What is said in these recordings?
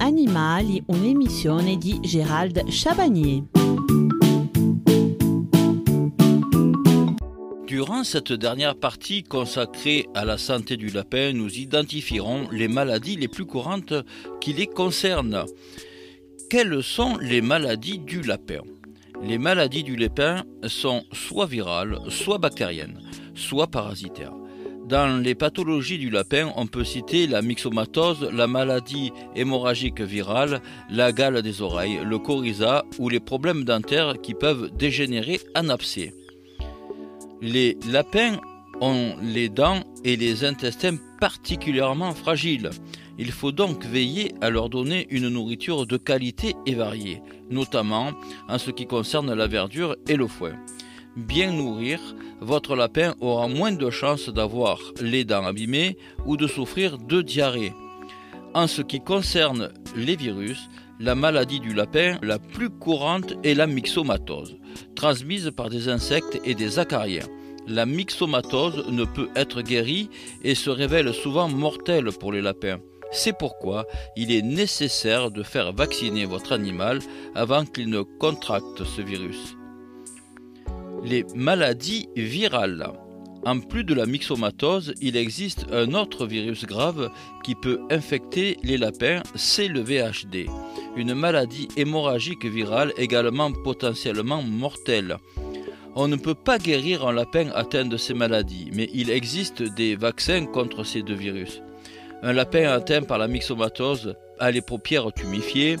Animali, di Gérald Chabagnier. Durant cette dernière partie consacrée à la santé du lapin, nous identifierons les maladies les plus courantes qui les concernent. Quelles sont les maladies du lapin? Les maladies du lapin sont soit virales, soit bactériennes, soit parasitaires. Dans les pathologies du lapin, on peut citer la myxomatose, la maladie hémorragique virale, la gale des oreilles, le coryza ou les problèmes dentaires qui peuvent dégénérer en abcès. Les lapins ont les dents et les intestins particulièrement fragiles. Il faut donc veiller à leur donner une nourriture de qualité et variée, notamment en ce qui concerne la verdure et le foin. Bien nourrir, votre lapin aura moins de chances d'avoir les dents abîmées ou de souffrir de diarrhée. En ce qui concerne les virus, la maladie du lapin la plus courante est la myxomatose, transmise par des insectes et des acariens. La myxomatose ne peut être guérie et se révèle souvent mortelle pour les lapins. C'est pourquoi il est nécessaire de faire vacciner votre animal avant qu'il ne contracte ce virus. Les maladies virales. En plus de la myxomatose, il existe un autre virus grave qui peut infecter les lapins, c'est le VHD, une maladie hémorragique virale également potentiellement mortelle. On ne peut pas guérir un lapin atteint de ces maladies, mais il existe des vaccins contre ces deux virus. Un lapin atteint par la myxomatose a les paupières tumifiées,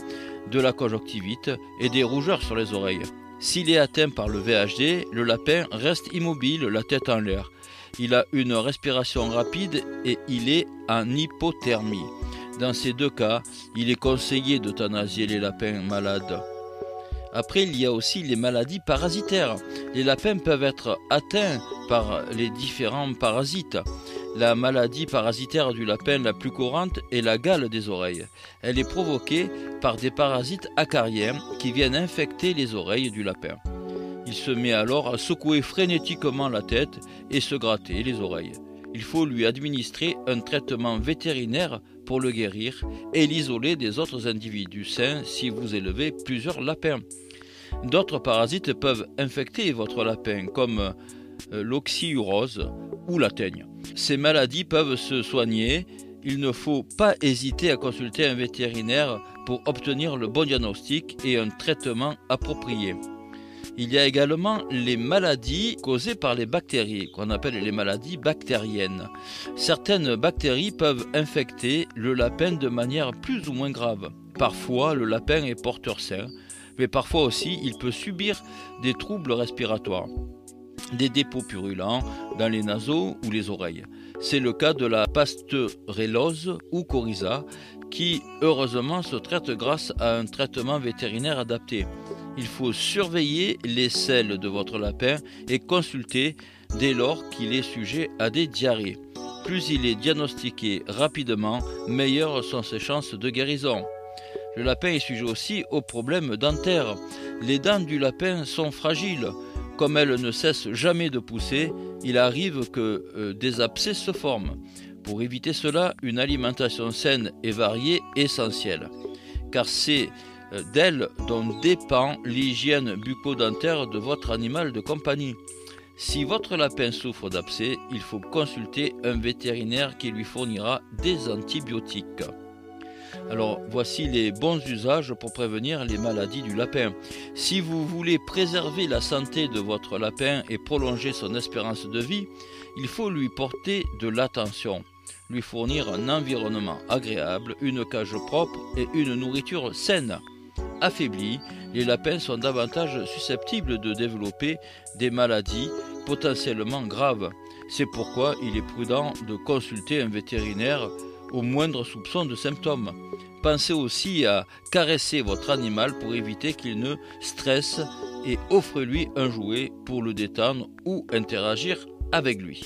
de la conjonctivite et des rougeurs sur les oreilles. S'il est atteint par le VHD, le lapin reste immobile, la tête en l'air. Il a une respiration rapide et il est en hypothermie. Dans ces deux cas, il est conseillé d'euthanasier les lapins malades. Après, il y a aussi les maladies parasitaires. Les lapins peuvent être atteints par les différents parasites. La maladie parasitaire du lapin la plus courante est la gale des oreilles. Elle est provoquée par des parasites acariens qui viennent infecter les oreilles du lapin. Il se met alors à secouer frénétiquement la tête et se gratter les oreilles. Il faut lui administrer un traitement vétérinaire pour le guérir et l'isoler des autres individus sains si vous élevez plusieurs lapins. D'autres parasites peuvent infecter votre lapin comme l'oxyurose ou la teigne. Ces maladies peuvent se soigner. Il ne faut pas hésiter à consulter un vétérinaire pour obtenir le bon diagnostic et un traitement approprié. Il y a également les maladies causées par les bactéries, qu'on appelle les maladies bactériennes. Certaines bactéries peuvent infecter le lapin de manière plus ou moins grave. Parfois, le lapin est porteur sain, mais parfois aussi, il peut subir des troubles respiratoires des dépôts purulents dans les naseaux ou les oreilles. C'est le cas de la pasteurellose ou coryza qui heureusement se traite grâce à un traitement vétérinaire adapté. Il faut surveiller les selles de votre lapin et consulter dès lors qu'il est sujet à des diarrhées. Plus il est diagnostiqué rapidement, meilleures sont ses chances de guérison. Le lapin est sujet aussi aux problèmes dentaires. Les dents du lapin sont fragiles. Comme elles ne cessent jamais de pousser, il arrive que euh, des abcès se forment. Pour éviter cela, une alimentation saine et variée est essentielle, car c'est euh, d'elle dont dépend l'hygiène bucco-dentaire de votre animal de compagnie. Si votre lapin souffre d'abcès, il faut consulter un vétérinaire qui lui fournira des antibiotiques. Alors voici les bons usages pour prévenir les maladies du lapin. Si vous voulez préserver la santé de votre lapin et prolonger son espérance de vie, il faut lui porter de l'attention, lui fournir un environnement agréable, une cage propre et une nourriture saine. Affaiblis, les lapins sont davantage susceptibles de développer des maladies potentiellement graves. C'est pourquoi il est prudent de consulter un vétérinaire au moindre soupçon de symptômes. Pensez aussi à caresser votre animal pour éviter qu'il ne stresse et offrez-lui un jouet pour le détendre ou interagir avec lui.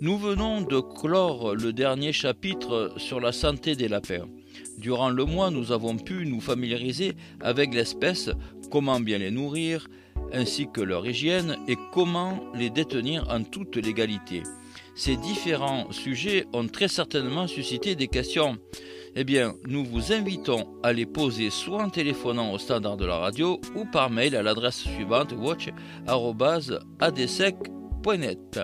Nous venons de clore le dernier chapitre sur la santé des lapins. Durant le mois, nous avons pu nous familiariser avec l'espèce, comment bien les nourrir, ainsi que leur hygiène et comment les détenir en toute légalité. Ces différents sujets ont très certainement suscité des questions. eh bien, nous vous invitons à les poser soit en téléphonant au standard de la radio ou par mail à l'adresse suivante watch.adsec.net.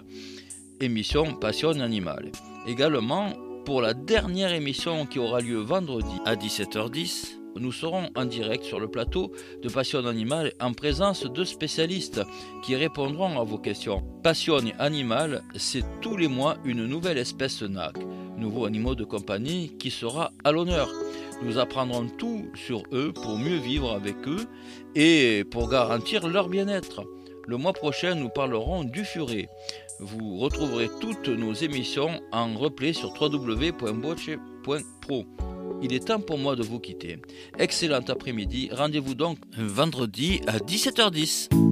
Émission Passion Animale. Également, pour la dernière émission qui aura lieu vendredi à 17h10, nous serons en direct sur le plateau de Passion Animale en présence de spécialistes qui répondront à vos questions. Passion Animale, c'est tous les mois une nouvelle espèce NAC, nouveau animaux de compagnie qui sera à l'honneur. Nous apprendrons tout sur eux pour mieux vivre avec eux et pour garantir leur bien-être. Le mois prochain, nous parlerons du furet. Vous retrouverez toutes nos émissions en replay sur www.boche.pro. Il est temps pour moi de vous quitter. Excellent après-midi. Rendez-vous donc vendredi à 17h10.